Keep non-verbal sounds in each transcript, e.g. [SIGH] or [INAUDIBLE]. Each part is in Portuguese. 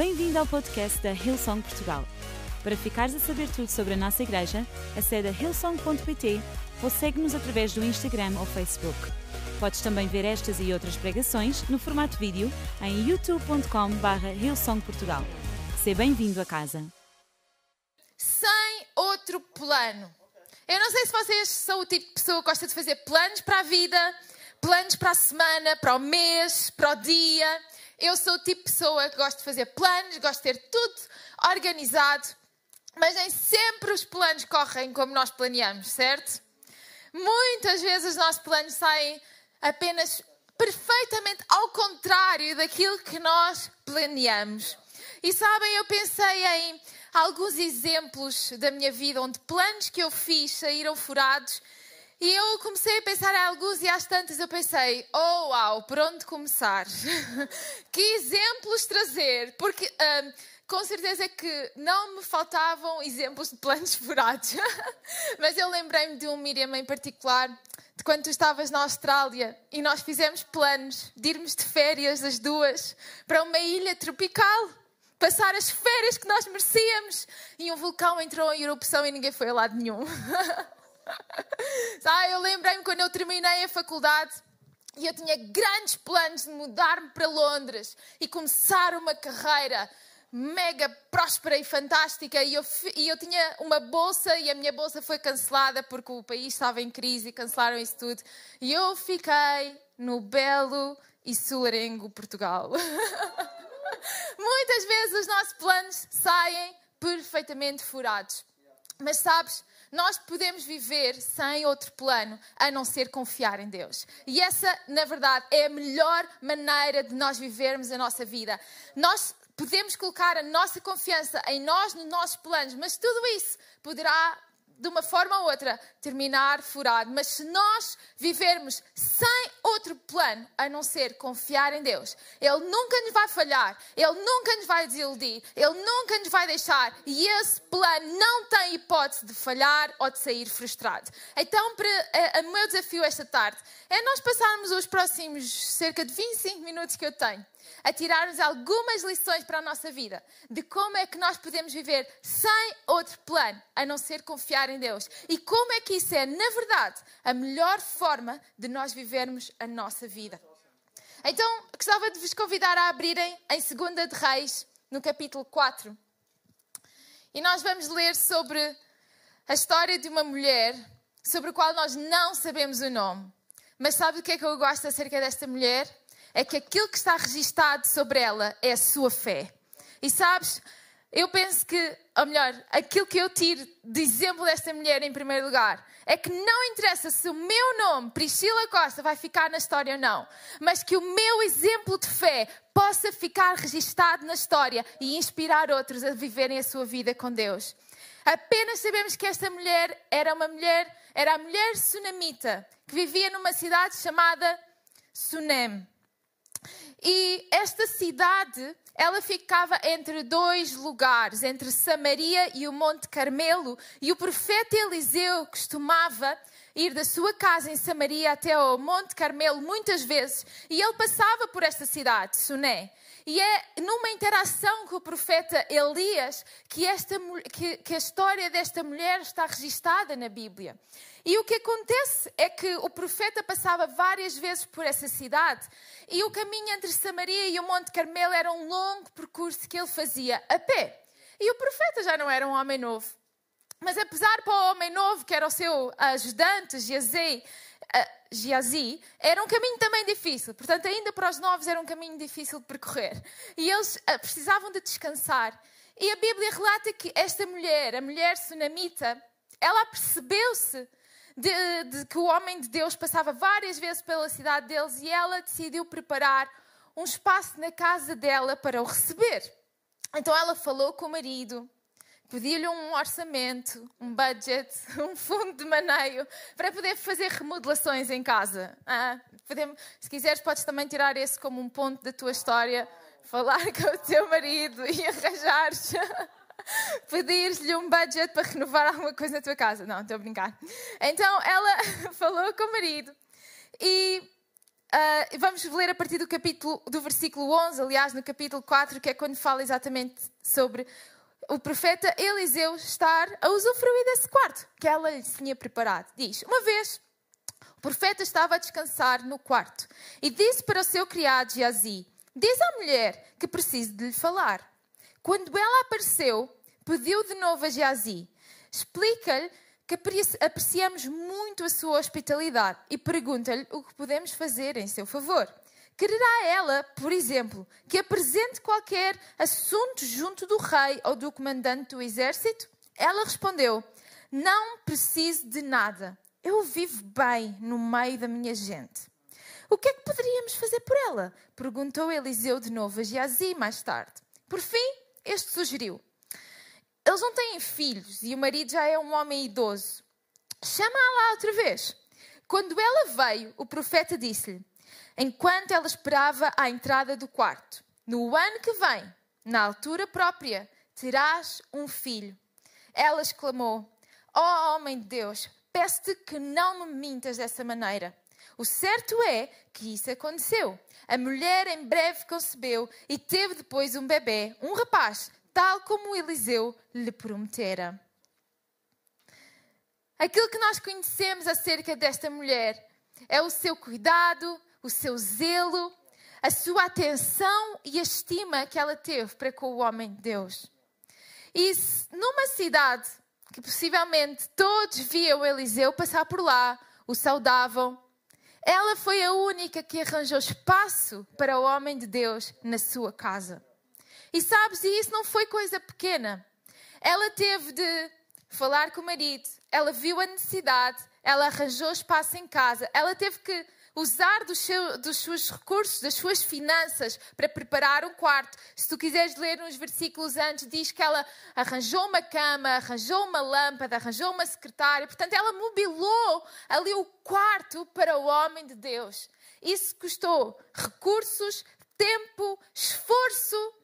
Bem-vindo ao podcast da Hillsong Portugal. Para ficares a saber tudo sobre a nossa igreja, acede a hillsong.pt ou segue-nos através do Instagram ou Facebook. Podes também ver estas e outras pregações no formato vídeo em youtube.com.br hillsongportugal. Seja bem-vindo a casa. Sem outro plano. Eu não sei se vocês são o tipo de pessoa que gosta de fazer planos para a vida, planos para a semana, para o mês, para o dia. Eu sou o tipo de pessoa que gosta de fazer planos, gosto de ter tudo organizado, mas nem sempre os planos correm como nós planeamos, certo? Muitas vezes os nossos planos saem apenas perfeitamente ao contrário daquilo que nós planeamos. E sabem, eu pensei em alguns exemplos da minha vida onde planos que eu fiz saíram furados e eu comecei a pensar em alguns e às tantas eu pensei, oh uau, por onde começar? [LAUGHS] que exemplos trazer? Porque hum, com certeza que não me faltavam exemplos de planos [LAUGHS] furados. Mas eu lembrei-me de um Miriam em particular, de quando tu estavas na Austrália e nós fizemos planos de irmos de férias as duas para uma ilha tropical. Passar as férias que nós merecíamos. E um vulcão entrou em erupção e ninguém foi a lado nenhum. [LAUGHS] [LAUGHS] ah, eu lembrei-me quando eu terminei a faculdade e eu tinha grandes planos de mudar-me para Londres e começar uma carreira mega próspera e fantástica e eu, e eu tinha uma bolsa e a minha bolsa foi cancelada porque o país estava em crise e cancelaram isso tudo. E eu fiquei no belo e solarengo Portugal. [LAUGHS] Muitas vezes os nossos planos saem perfeitamente furados. Mas sabes, nós podemos viver sem outro plano a não ser confiar em Deus. E essa, na verdade, é a melhor maneira de nós vivermos a nossa vida. Nós podemos colocar a nossa confiança em nós, nos nossos planos, mas tudo isso poderá de uma forma ou outra, terminar furado. Mas se nós vivermos sem outro plano a não ser confiar em Deus, Ele nunca nos vai falhar, Ele nunca nos vai desiludir, Ele nunca nos vai deixar e esse plano não tem hipótese de falhar ou de sair frustrado. Então, para, a, o meu desafio esta tarde é nós passarmos os próximos cerca de 25 minutos que eu tenho a tirar-nos algumas lições para a nossa vida de como é que nós podemos viver sem outro plano a não ser confiar em Deus e como é que isso é, na verdade, a melhor forma de nós vivermos a nossa vida. Então, gostava de vos convidar a abrirem em 2 de Reis, no capítulo 4. E nós vamos ler sobre a história de uma mulher sobre a qual nós não sabemos o nome. Mas sabe o que é que eu gosto acerca desta mulher? É que aquilo que está registado sobre ela é a sua fé. E sabes, eu penso que, ou melhor, aquilo que eu tiro de exemplo desta mulher em primeiro lugar é que não interessa se o meu nome, Priscila Costa, vai ficar na história ou não, mas que o meu exemplo de fé possa ficar registado na história e inspirar outros a viverem a sua vida com Deus. Apenas sabemos que esta mulher era uma mulher, era a mulher sunamita, que vivia numa cidade chamada Sunem. E esta cidade, ela ficava entre dois lugares, entre Samaria e o Monte Carmelo, e o profeta Eliseu costumava ir da sua casa em Samaria até ao Monte Carmelo muitas vezes, e ele passava por esta cidade, Suné. E é numa interação com o profeta Elias que, esta, que, que a história desta mulher está registada na Bíblia. E o que acontece é que o profeta passava várias vezes por essa cidade e o caminho entre Samaria e o Monte Carmelo era um longo percurso que ele fazia a pé. E o profeta já não era um homem novo. Mas apesar para o homem novo, que era o seu ajudante, Geazi, uh, era um caminho também difícil. Portanto, ainda para os novos era um caminho difícil de percorrer. E eles uh, precisavam de descansar. E a Bíblia relata que esta mulher, a mulher sunamita, ela percebeu-se de, de, que o homem de Deus passava várias vezes pela cidade deles e ela decidiu preparar um espaço na casa dela para o receber. Então ela falou com o marido, pediu-lhe um orçamento, um budget, [LAUGHS] um fundo de maneio para poder fazer remodelações em casa. Ah, podemos, se quiseres, podes também tirar esse como um ponto da tua história, falar [LAUGHS] com o teu marido e arranjares [LAUGHS] pedir-lhe um budget para renovar alguma coisa na tua casa. Não, estou a brincar. Então ela falou com o marido e uh, vamos ler a partir do capítulo, do versículo 11, aliás, no capítulo 4, que é quando fala exatamente sobre o profeta Eliseu estar a usufruir desse quarto que ela lhe tinha preparado. Diz: Uma vez o profeta estava a descansar no quarto e disse para o seu criado Geazi: Diz à mulher que preciso de lhe falar. Quando ela apareceu, pediu de novo a Geazi: Explica-lhe que apreciamos muito a sua hospitalidade e pergunta-lhe o que podemos fazer em seu favor. Quererá ela, por exemplo, que apresente qualquer assunto junto do rei ou do comandante do exército? Ela respondeu: Não preciso de nada. Eu vivo bem no meio da minha gente. O que é que poderíamos fazer por ela? Perguntou Eliseu de novo a Geazi mais tarde. Por fim, este sugeriu: Eles não têm filhos e o marido já é um homem idoso. Chama-a lá outra vez. Quando ela veio, o profeta disse-lhe: enquanto ela esperava à entrada do quarto. No ano que vem, na altura própria, terás um filho. Ela exclamou: Ó oh, homem de Deus, peço-te que não me mintas dessa maneira. O certo é que isso aconteceu. A mulher em breve concebeu e teve depois um bebê, um rapaz, tal como Eliseu lhe prometera. Aquilo que nós conhecemos acerca desta mulher é o seu cuidado, o seu zelo, a sua atenção e a estima que ela teve para com o homem de Deus. E numa cidade que possivelmente todos viam Eliseu passar por lá, o saudavam, ela foi a única que arranjou espaço para o homem de Deus na sua casa. E sabes, e isso não foi coisa pequena. Ela teve de falar com o marido, ela viu a necessidade, ela arranjou espaço em casa, ela teve que usar dos, seu, dos seus recursos, das suas finanças para preparar um quarto. Se tu quiseres ler uns versículos antes, diz que ela arranjou uma cama, arranjou uma lâmpada, arranjou uma secretária. Portanto, ela mobilou ali o quarto para o homem de Deus. Isso custou recursos, tempo, esforço.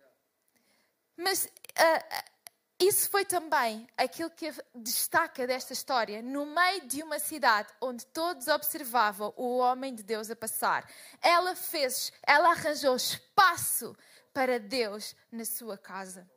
Mas uh, isso foi também aquilo que destaca desta história, no meio de uma cidade onde todos observavam o homem de Deus a passar. Ela fez, ela arranjou espaço para Deus na sua casa.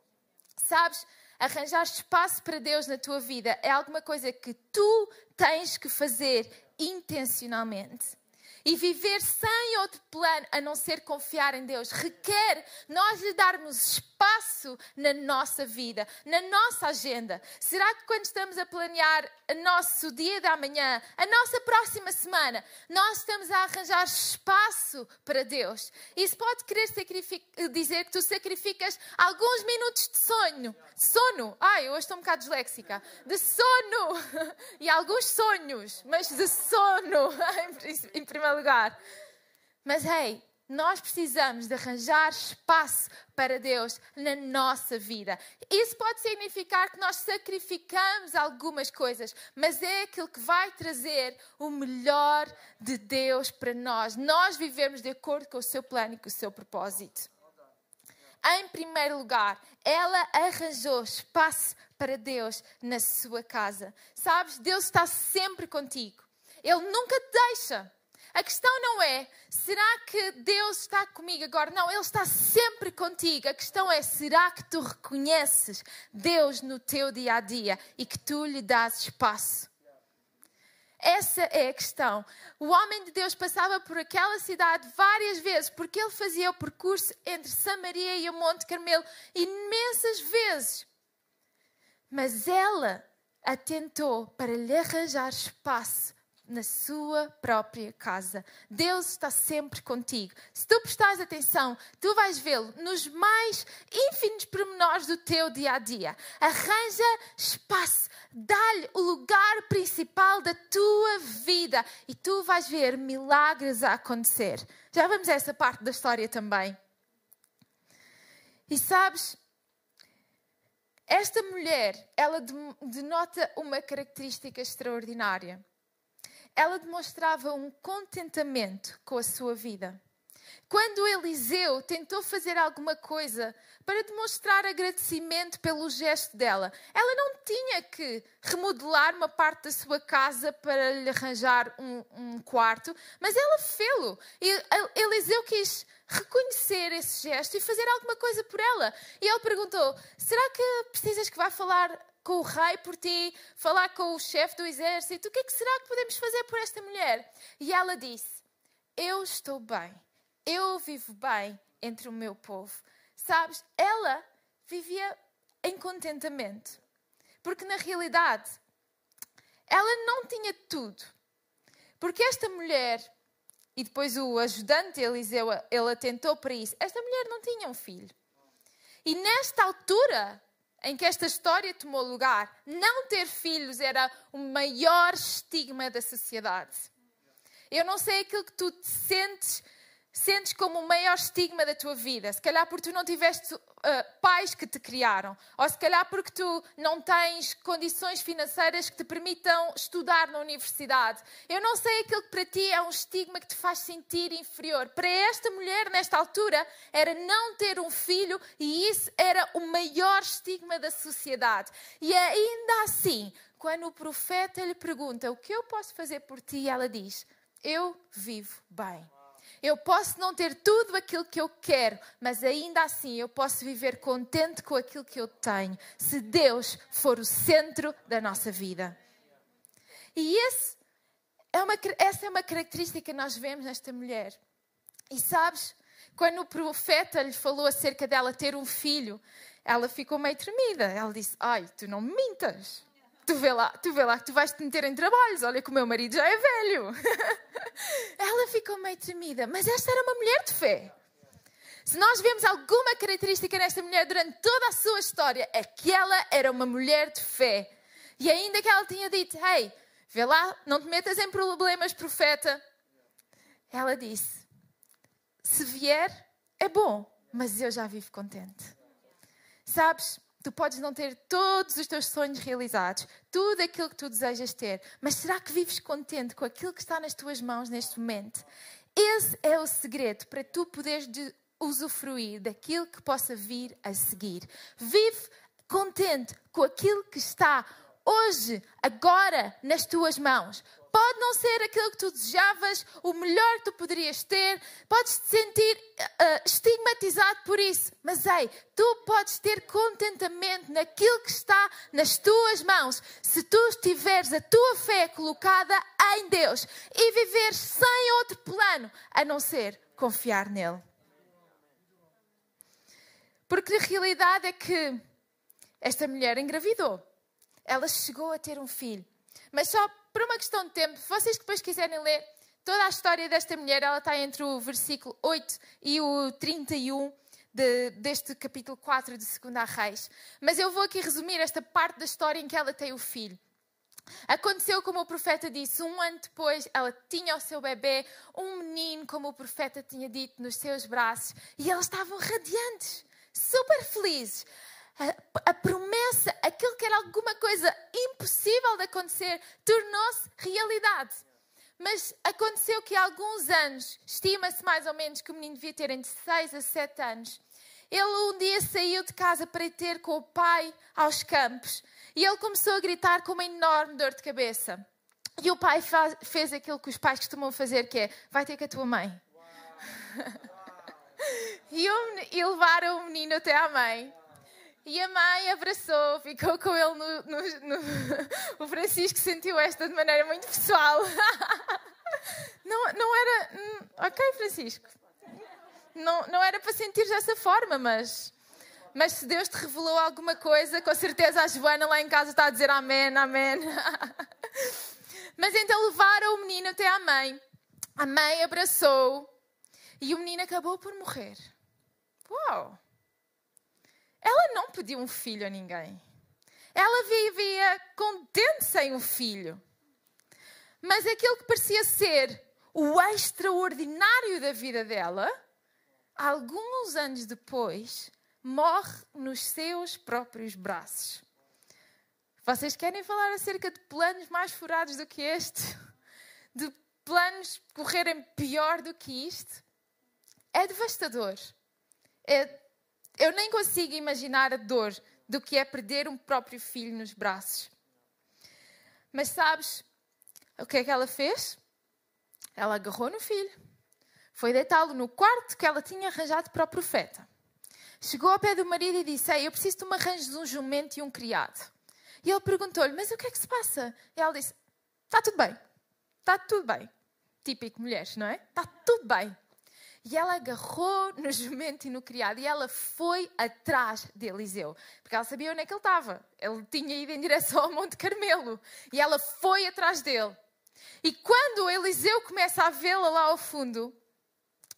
Sabes, arranjar espaço para Deus na tua vida é alguma coisa que tu tens que fazer intencionalmente. E viver sem outro plano a não ser confiar em Deus requer nós lhe darmos espaço na nossa vida, na nossa agenda. Será que quando estamos a planear o nosso dia da manhã, a nossa próxima semana, nós estamos a arranjar espaço para Deus? Isso pode querer dizer que tu sacrificas alguns minutos de sonho, sono. Ai, hoje estou um bocado disléxica. De sono [LAUGHS] e alguns sonhos, mas de sono [LAUGHS] em primeiro lugar. Mas, hey, nós precisamos de arranjar espaço para Deus na nossa vida. Isso pode significar que nós sacrificamos algumas coisas, mas é aquilo que vai trazer o melhor de Deus para nós. Nós vivemos de acordo com o seu plano e com o seu propósito. Em primeiro lugar, ela arranjou espaço para Deus na sua casa. Sabes, Deus está sempre contigo. Ele nunca te deixa. A questão não é, será que Deus está comigo agora? Não, Ele está sempre contigo. A questão é, será que tu reconheces Deus no teu dia a dia e que tu lhe dás espaço? Essa é a questão. O homem de Deus passava por aquela cidade várias vezes, porque ele fazia o percurso entre Samaria e o Monte Carmelo imensas vezes. Mas ela atentou para lhe arranjar espaço na sua própria casa. Deus está sempre contigo. Se tu prestares atenção, tu vais vê-lo nos mais ínfimos pormenores do teu dia a dia. Arranja espaço, dá-lhe o lugar principal da tua vida e tu vais ver milagres a acontecer. Já vamos a essa parte da história também. E sabes, esta mulher, ela denota uma característica extraordinária ela demonstrava um contentamento com a sua vida. Quando Eliseu tentou fazer alguma coisa para demonstrar agradecimento pelo gesto dela, ela não tinha que remodelar uma parte da sua casa para lhe arranjar um, um quarto, mas ela fê-lo. E Eliseu quis reconhecer esse gesto e fazer alguma coisa por ela. E ele perguntou: Será que precisas que vá falar com o rei por ti, falar com o chefe do exército? O que, é que será que podemos fazer por esta mulher? E ela disse: Eu estou bem eu vivo bem entre o meu povo. Sabes, ela vivia em contentamento. Porque na realidade, ela não tinha tudo. Porque esta mulher, e depois o ajudante Eliseu, ele atentou para isso, esta mulher não tinha um filho. E nesta altura em que esta história tomou lugar, não ter filhos era o maior estigma da sociedade. Eu não sei aquilo que tu te sentes sentes como o maior estigma da tua vida. Se calhar porque tu não tiveste uh, pais que te criaram, ou se calhar porque tu não tens condições financeiras que te permitam estudar na universidade. Eu não sei aquilo que para ti é um estigma que te faz sentir inferior. Para esta mulher, nesta altura, era não ter um filho e isso era o maior estigma da sociedade. E ainda assim, quando o profeta lhe pergunta o que eu posso fazer por ti, ela diz: Eu vivo bem. Eu posso não ter tudo aquilo que eu quero, mas ainda assim eu posso viver contente com aquilo que eu tenho, se Deus for o centro da nossa vida. E é uma, essa é uma característica que nós vemos nesta mulher. E sabes, quando o profeta lhe falou acerca dela ter um filho, ela ficou meio tremida. Ela disse: Ai, tu não mintas tu vê lá, tu vê lá que tu vais te meter em trabalhos, olha que o meu marido já é velho. [LAUGHS] ela ficou meio tremida, mas esta era uma mulher de fé. Se nós vemos alguma característica nesta mulher durante toda a sua história, é que ela era uma mulher de fé. E ainda que ela tinha dito, hey, vê lá, não te metas em problemas, profeta. Ela disse, se vier, é bom, mas eu já vivo contente. Sabes, Tu podes não ter todos os teus sonhos realizados, tudo aquilo que tu desejas ter, mas será que vives contente com aquilo que está nas tuas mãos neste momento? Esse é o segredo para tu poderes usufruir daquilo que possa vir a seguir. Vive contente com aquilo que está hoje, agora, nas tuas mãos. Pode não ser aquilo que tu desejavas, o melhor que tu poderias ter, podes te sentir uh, estigmatizado por isso, mas ei, tu podes ter contentamento naquilo que está nas tuas mãos, se tu tiveres a tua fé colocada em Deus e viver sem outro plano a não ser confiar nele. Porque a realidade é que esta mulher engravidou ela chegou a ter um filho. Mas só por uma questão de tempo, vocês depois quiserem ler toda a história desta mulher, ela está entre o versículo 8 e o 31 de, deste capítulo 4 de 2 Reis. Mas eu vou aqui resumir esta parte da história em que ela tem o filho. Aconteceu como o profeta disse, um ano depois ela tinha o seu bebê, um menino, como o profeta tinha dito, nos seus braços, e elas estavam radiantes, super felizes a, a promessa, aquilo que era alguma coisa impossível de acontecer, tornou-se realidade. Mas aconteceu que há alguns anos, estima-se mais ou menos que o menino devia ter entre 6 a 7 anos, ele um dia saiu de casa para ir ter com o pai aos campos e ele começou a gritar com uma enorme dor de cabeça. E o pai faz, fez aquilo que os pais costumam fazer, que é, vai ter com a tua mãe. [LAUGHS] e, o, e levaram o menino até à mãe. E a mãe abraçou, ficou com ele no, no, no... [LAUGHS] O Francisco sentiu esta de maneira muito pessoal. [LAUGHS] Não, não era. Hum, ok, Francisco. Não, não era para sentir dessa forma, mas. Mas se Deus te revelou alguma coisa, com certeza a Joana lá em casa está a dizer amém, amém. [LAUGHS] Mas então levaram o menino até à mãe. A mãe abraçou e o menino acabou por morrer. Uau! Ela não pediu um filho a ninguém. Ela vivia contente sem um filho. Mas aquilo que parecia ser o extraordinário da vida dela, alguns anos depois, morre nos seus próprios braços. Vocês querem falar acerca de planos mais furados do que este? De planos correrem pior do que isto? é devastador. É, eu nem consigo imaginar a dor do que é perder um próprio filho nos braços. Mas sabes o que é que ela fez? Ela agarrou no filho, foi deitá-lo no quarto que ela tinha arranjado para o profeta. Chegou ao pé do marido e disse: Ei, eu preciso de uma arranjo de um jumento e um criado. E ele perguntou-lhe: Mas o que é que se passa? E ela disse: Está tudo bem, está tudo bem. Típico mulheres, não é? Está tudo bem. E ela agarrou no [LAUGHS] jumento e no criado e ela foi atrás de Eliseu, porque ela sabia onde é que ele estava. Ele tinha ido em direção ao Monte Carmelo e ela foi atrás dele. E quando Eliseu começa a vê-la lá ao fundo,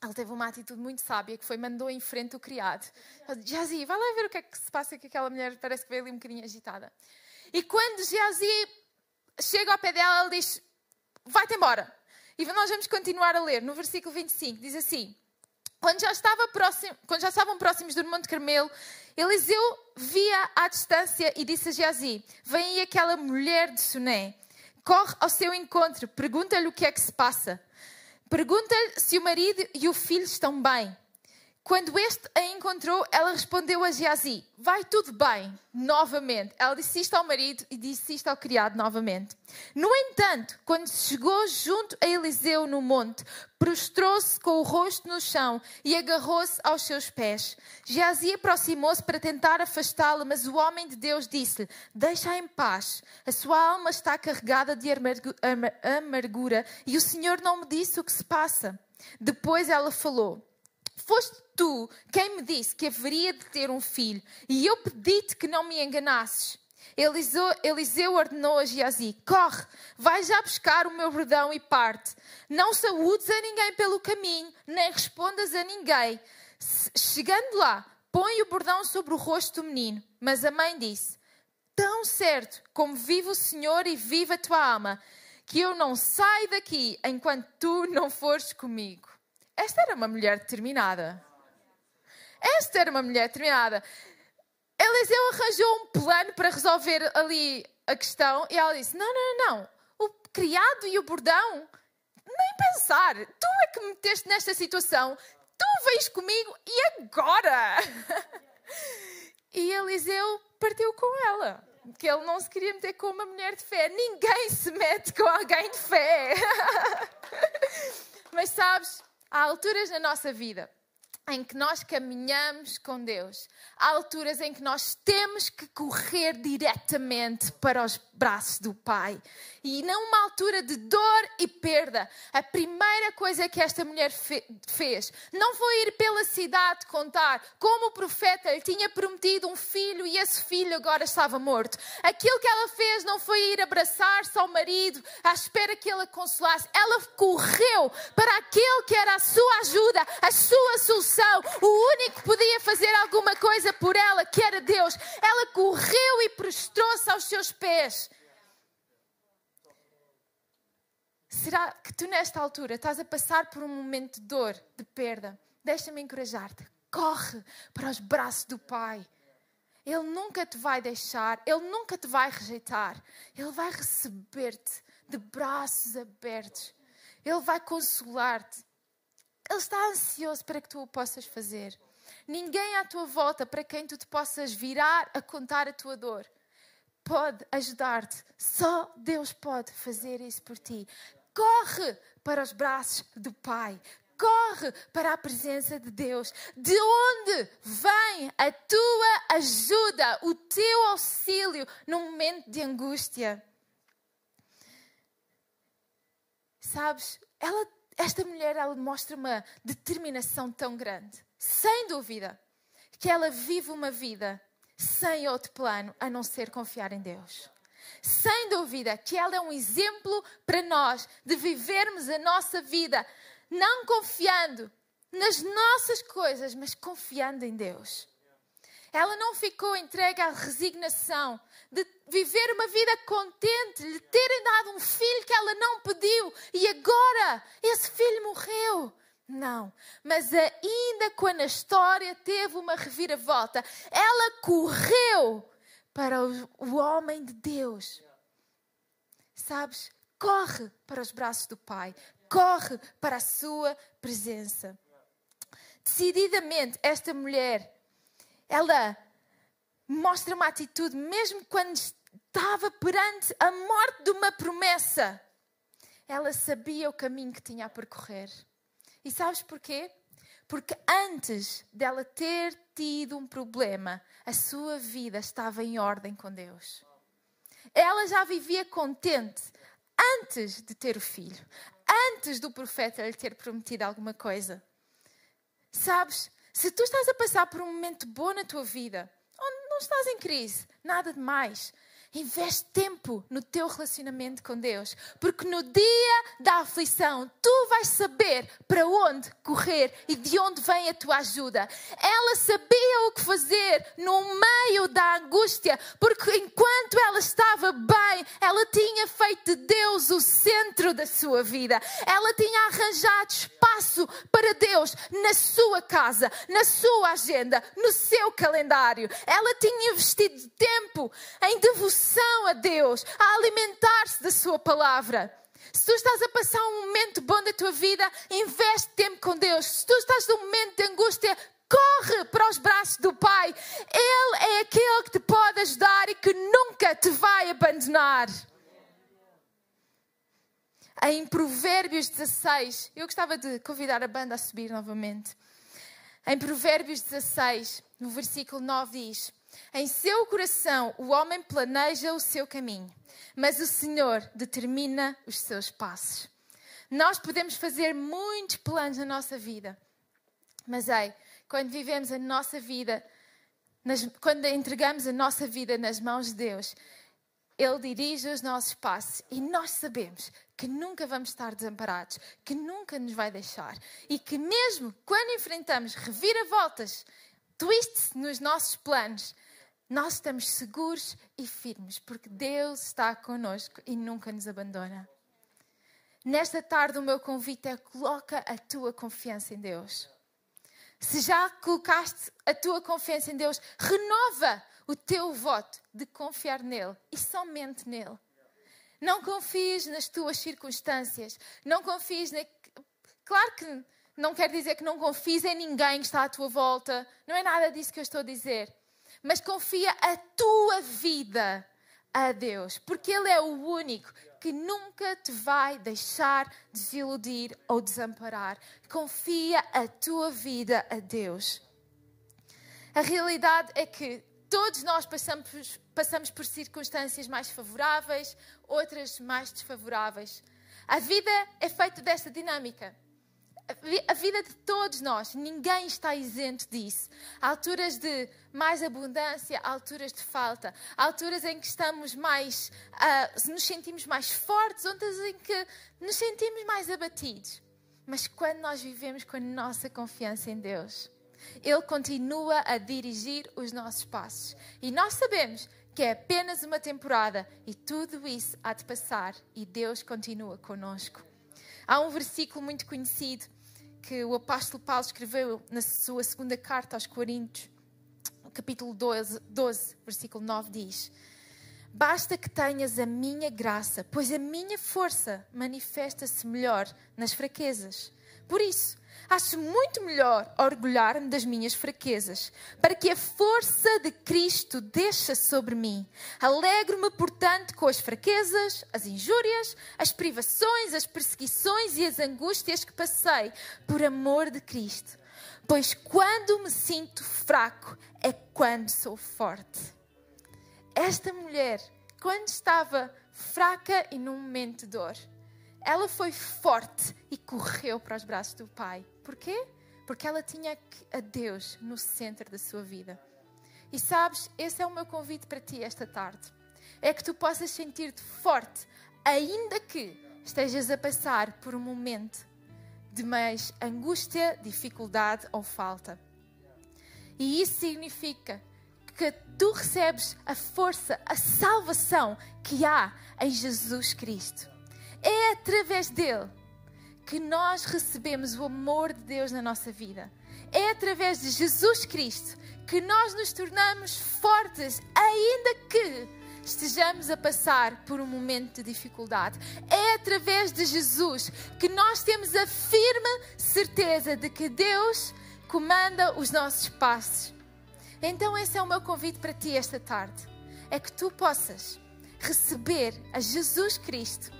ele teve uma atitude muito sábia que foi mandou em frente o criado. Jazi, vai lá ver o que é que se passa que aquela mulher parece que veio ali um bocadinho agitada. E quando Jazi chega ao pé dela, ele diz: Vai-te embora. E nós vamos continuar a ler no versículo 25, diz assim: quando já, estava próximo, quando já estavam próximos do Monte Carmelo, Eliseu via à distância e disse a Geazi: Vem aí aquela mulher de Suné. Corre ao seu encontro, pergunta-lhe o que é que se passa. Pergunta-lhe se o marido e o filho estão bem. Quando este a encontrou, ela respondeu a Geazi: Vai tudo bem, novamente. Ela disse isto ao marido e disse isto ao criado novamente. No entanto, quando chegou junto a Eliseu no monte, prostrou-se com o rosto no chão e agarrou-se aos seus pés. Geazi aproximou-se para tentar afastá-la, mas o homem de Deus disse-lhe: Deixa-a em paz. A sua alma está carregada de amargura e o Senhor não me disse o que se passa. Depois ela falou. Foste tu quem me disse que haveria de ter um filho, e eu pedi-te que não me enganasses. Eliseu, Eliseu ordenou a Geazi: Corre, vai já buscar o meu bordão e parte. Não saúdes a ninguém pelo caminho, nem respondas a ninguém. Chegando lá, põe o bordão sobre o rosto do menino. Mas a mãe disse: Tão certo como vive o Senhor e vive a tua alma, que eu não saio daqui enquanto tu não fores comigo. Esta era uma mulher determinada. Esta era uma mulher determinada. Eliseu arranjou um plano para resolver ali a questão e ela disse: Não, não, não, o criado e o bordão, nem pensar. Tu é que me meteste nesta situação, tu vens comigo e agora? [LAUGHS] e Eliseu partiu com ela. Que ele não se queria meter com uma mulher de fé. Ninguém se mete com alguém de fé. [LAUGHS] Mas sabes, Há alturas na nossa vida em que nós caminhamos com Deus. Há alturas em que nós temos que correr diretamente para os braços do Pai. E numa altura de dor e perda, a primeira coisa que esta mulher fe fez não foi ir pela cidade contar como o profeta lhe tinha prometido um filho e esse filho agora estava morto. Aquilo que ela fez não foi ir abraçar-se ao marido à espera que ele a consolasse. Ela correu para aquele que era a sua ajuda, a sua solução, o único que podia fazer alguma coisa por ela, que era Deus. Ela correu e prostrou-se aos seus pés. Será que tu, nesta altura, estás a passar por um momento de dor, de perda? Deixa-me encorajar-te. Corre para os braços do Pai. Ele nunca te vai deixar, Ele nunca te vai rejeitar. Ele vai receber-te de braços abertos. Ele vai consolar-te. Ele está ansioso para que tu o possas fazer. Ninguém à tua volta para quem tu te possas virar a contar a tua dor pode ajudar-te. Só Deus pode fazer isso por ti. Corre para os braços do Pai. Corre para a presença de Deus. De onde vem a tua ajuda, o teu auxílio no momento de angústia? Sabes, ela, esta mulher ela mostra uma determinação tão grande, sem dúvida, que ela vive uma vida sem outro plano a não ser confiar em Deus sem dúvida que ela é um exemplo para nós de vivermos a nossa vida não confiando nas nossas coisas, mas confiando em Deus. Ela não ficou entregue à resignação de viver uma vida contente, lhe terem dado um filho que ela não pediu e agora esse filho morreu. Não, mas ainda quando a história teve uma reviravolta, ela correu para o homem de Deus. Sabes? Corre para os braços do Pai, corre para a sua presença. decididamente, esta mulher, ela mostra uma atitude, mesmo quando estava perante a morte de uma promessa, ela sabia o caminho que tinha a percorrer. E sabes porquê? Porque antes dela ter tido um problema, a sua vida estava em ordem com Deus. Ela já vivia contente antes de ter o filho, antes do profeta lhe ter prometido alguma coisa. Sabes, se tu estás a passar por um momento bom na tua vida, onde não estás em crise, nada de mais, Investe tempo no teu relacionamento com Deus, porque no dia da aflição tu vais saber para onde correr e de onde vem a tua ajuda. Ela sabia o que fazer no meio da angústia, porque enquanto ela estava bem, ela tinha feito de Deus o centro da sua vida. Ela tinha arranjado espaço para Deus na sua casa, na sua agenda, no seu calendário. Ela tinha investido tempo em devoção devoção a Deus, a alimentar-se da Sua palavra. Se tu estás a passar um momento bom da tua vida, investe tempo com Deus. Se tu estás num momento de angústia, corre para os braços do Pai. Ele é aquele que te pode ajudar e que nunca te vai abandonar. Em Provérbios 16, eu gostava de convidar a banda a subir novamente. Em Provérbios 16, no versículo 9 diz: em seu coração o homem planeja o seu caminho, mas o Senhor determina os seus passos. Nós podemos fazer muitos planos na nossa vida, mas ei, quando vivemos a nossa vida, nas, quando entregamos a nossa vida nas mãos de Deus, Ele dirige os nossos passos e nós sabemos que nunca vamos estar desamparados, que nunca nos vai deixar e que mesmo quando enfrentamos reviravoltas, twists nos nossos planos, nós estamos seguros e firmes, porque Deus está conosco e nunca nos abandona. Nesta tarde, o meu convite é: coloca a tua confiança em Deus. Se já colocaste a tua confiança em Deus, renova o teu voto de confiar nele e somente nele. Não confies nas tuas circunstâncias, não confies na. Claro que não quer dizer que não confies em ninguém que está à tua volta, não é nada disso que eu estou a dizer mas confia a tua vida a Deus, porque Ele é o único que nunca te vai deixar desiludir ou desamparar. Confia a tua vida a Deus. A realidade é que todos nós passamos, passamos por circunstâncias mais favoráveis, outras mais desfavoráveis. A vida é feita desta dinâmica a vida de todos nós, ninguém está isento disso. Há alturas de mais abundância, há alturas de falta, há alturas em que estamos mais, uh, nos sentimos mais fortes, outras em que nos sentimos mais abatidos. Mas quando nós vivemos com a nossa confiança em Deus, Ele continua a dirigir os nossos passos. E nós sabemos que é apenas uma temporada e tudo isso há de passar e Deus continua conosco. Há um versículo muito conhecido que o apóstolo Paulo escreveu na sua segunda carta aos Coríntios, capítulo 12, 12 versículo 9 diz: Basta que tenhas a minha graça, pois a minha força manifesta-se melhor nas fraquezas. Por isso, Acho muito melhor orgulhar-me das minhas fraquezas, para que a força de Cristo desça sobre mim. Alegro-me, portanto, com as fraquezas, as injúrias, as privações, as perseguições e as angústias que passei por amor de Cristo. Pois quando me sinto fraco é quando sou forte. Esta mulher, quando estava fraca e num momento de dor, ela foi forte e correu para os braços do Pai. Porquê? Porque ela tinha a Deus no centro da sua vida. E sabes, esse é o meu convite para ti esta tarde. É que tu possas sentir-te forte, ainda que estejas a passar por um momento de mais angústia, dificuldade ou falta. E isso significa que tu recebes a força, a salvação que há em Jesus Cristo. É através dele que nós recebemos o amor de Deus na nossa vida. É através de Jesus Cristo que nós nos tornamos fortes, ainda que estejamos a passar por um momento de dificuldade. É através de Jesus que nós temos a firme certeza de que Deus comanda os nossos passos. Então, esse é o meu convite para ti esta tarde: é que tu possas receber a Jesus Cristo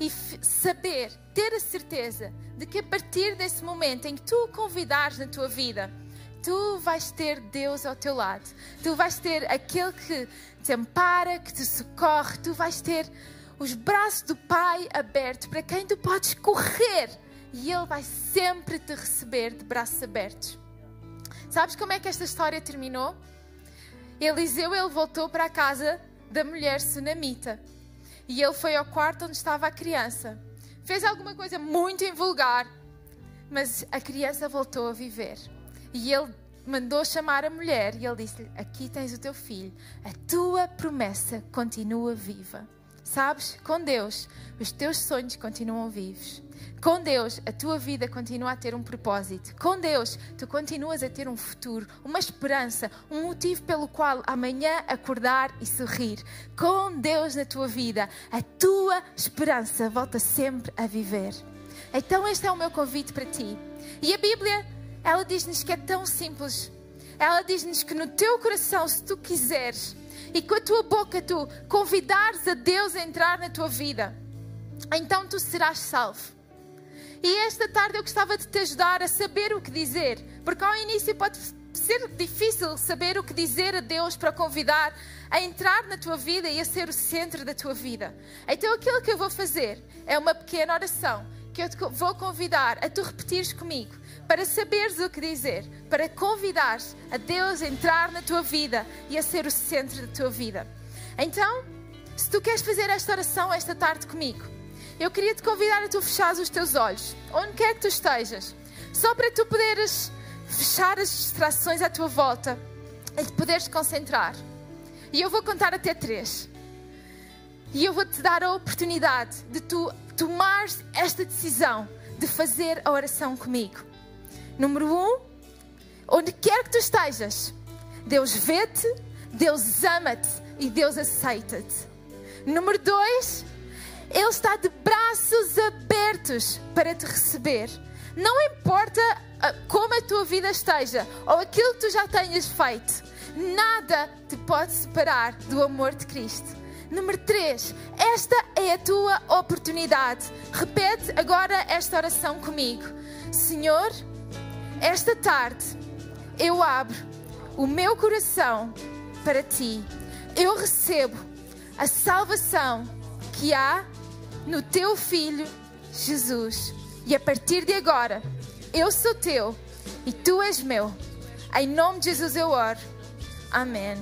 e saber, ter a certeza de que a partir desse momento em que tu o convidares na tua vida, tu vais ter Deus ao teu lado. Tu vais ter aquele que te ampara, que te socorre, tu vais ter os braços do Pai abertos para quem tu podes correr e Ele vai sempre te receber de braços abertos. Sabes como é que esta história terminou? Eliseu ele voltou para a casa da mulher sunamita e ele foi ao quarto onde estava a criança. Fez alguma coisa muito invulgar, mas a criança voltou a viver. E ele mandou chamar a mulher e ele disse-lhe: Aqui tens o teu filho, a tua promessa continua viva. Sabes, com Deus, os teus sonhos continuam vivos. Com Deus, a tua vida continua a ter um propósito. Com Deus, tu continuas a ter um futuro, uma esperança, um motivo pelo qual amanhã acordar e sorrir. Com Deus na tua vida, a tua esperança volta sempre a viver. Então, este é o meu convite para ti. E a Bíblia, ela diz-nos que é tão simples. Ela diz-nos que no teu coração, se tu quiseres, e com a tua boca tu convidares a Deus a entrar na tua vida, então tu serás salvo. E esta tarde eu gostava de te ajudar a saber o que dizer, porque ao início pode ser difícil saber o que dizer a Deus para convidar a entrar na tua vida e a ser o centro da tua vida. Então aquilo que eu vou fazer é uma pequena oração que eu te vou convidar a tu repetires comigo para saberes o que dizer, para convidares a Deus a entrar na tua vida e a ser o centro da tua vida. Então, se tu queres fazer esta oração esta tarde comigo, eu queria te convidar a tu fechares os teus olhos, onde quer que tu estejas, só para tu poderes fechar as distrações à tua volta e te poderes concentrar. E eu vou contar até três. E eu vou te dar a oportunidade de tu tomares esta decisão de fazer a oração comigo. Número um, onde quer que tu estejas, Deus vê-te, Deus ama-te e Deus aceita-te. Número dois, ele está de braços abertos para te receber. Não importa ah, como a tua vida esteja ou aquilo que tu já tenhas feito, nada te pode separar do amor de Cristo. Número 3, esta é a tua oportunidade. Repete agora esta oração comigo. Senhor, esta tarde eu abro o meu coração para ti. Eu recebo a salvação que há no teu filho Jesus. E a partir de agora, eu sou teu e tu és meu. Em nome de Jesus eu oro. Amém.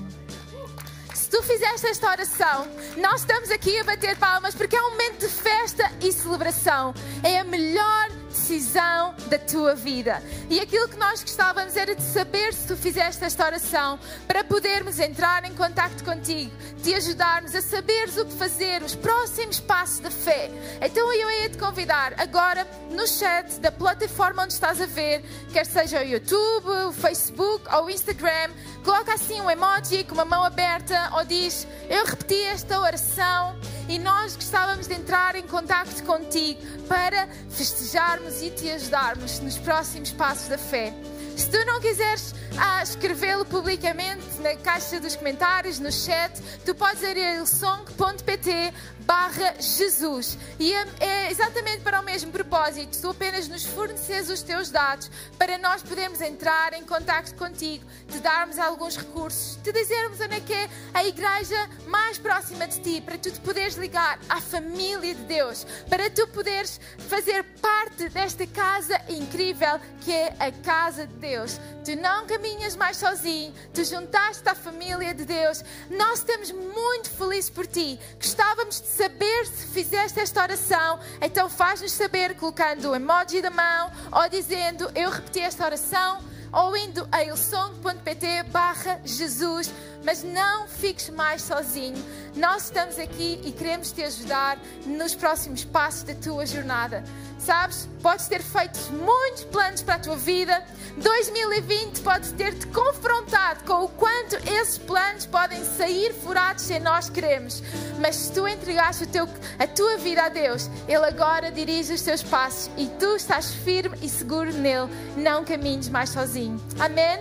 Se tu fizeste esta oração, nós estamos aqui a bater palmas porque é um momento de festa e celebração. É a melhor decisão da tua vida. E aquilo que nós gostávamos era de saber se tu fizeste esta oração para podermos entrar em contato contigo, te ajudarmos a saberes o que fazer, os próximos passos da fé. Então eu ia te convidar agora no chat da plataforma onde estás a ver, quer seja o YouTube, o Facebook ou o Instagram, coloca assim um emoji com uma mão aberta ou diz: Eu repeti esta oração e nós gostávamos de entrar em contato contigo para festejarmos e te ajudarmos nos próximos passos da fé. Se tu não quiseres ah, escrevê-lo publicamente na caixa dos comentários, no chat, tu podes ir a ilsong.pt barra Jesus. E é, é, exatamente para o mesmo propósito. Tu apenas nos forneces os teus dados para nós podermos entrar em contato contigo, te darmos alguns recursos, te dizermos onde é que é a igreja mais próxima de ti, para tu te poderes ligar à família de Deus, para tu poderes fazer parte desta casa incrível que é a casa de Deus. Tu não caminhas mais sozinho, tu juntaste à família de Deus. Nós estamos muito felizes por ti. Gostávamos de saber se fizeste esta oração, então faz-nos saber colocando o emoji da mão ou dizendo eu repeti esta oração ou indo a ilsong.pt barra Jesus, mas não fiques mais sozinho. Nós estamos aqui e queremos te ajudar nos próximos passos da tua jornada. Sabes, podes ter feito muitos planos para a tua vida, 2020 pode ter-te confrontado com o quanto esses planos podem sair furados sem nós queremos. Mas se tu entregaste teu, a tua vida a Deus, Ele agora dirige os teus passos e tu estás firme e seguro nele. Não caminhes mais sozinho. Amém?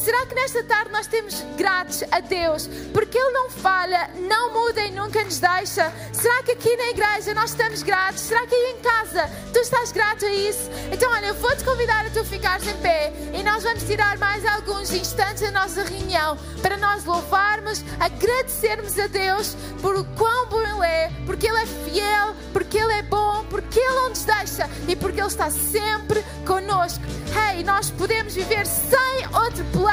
Será que nesta tarde nós temos gratos a Deus porque Ele não falha, não muda e nunca nos deixa? Será que aqui na igreja nós estamos gratos? Será que aí em casa tu estás grato a isso? Então, olha, eu vou-te convidar a tu ficares em pé e nós vamos tirar mais alguns instantes da nossa reunião para nós louvarmos, agradecermos a Deus por o quão bom Ele é, porque Ele é fiel, porque Ele é bom, porque Ele não nos deixa e porque Ele está sempre conosco. Hey, nós podemos viver sem outro plano,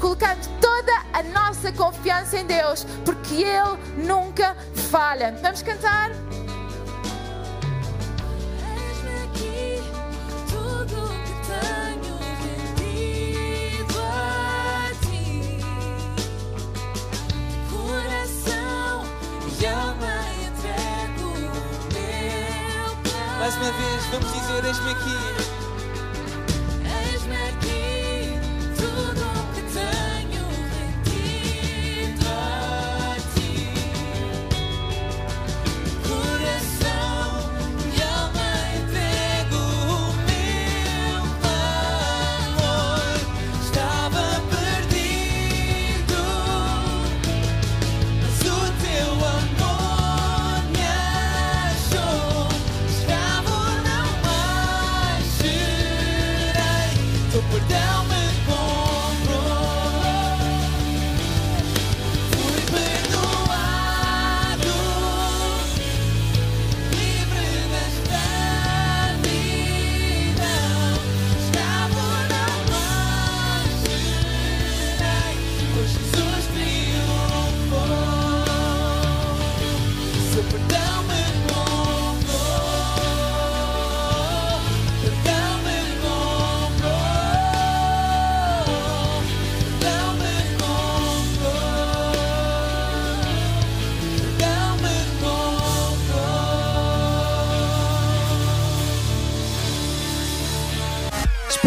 colocando toda a nossa confiança em Deus, porque Ele nunca falha. Vamos cantar? Eis-me aqui, tudo que tenho rendido a ti. Coração e alma entrego o meu plano. Mais uma vez, vamos dizer: Eis-me aqui.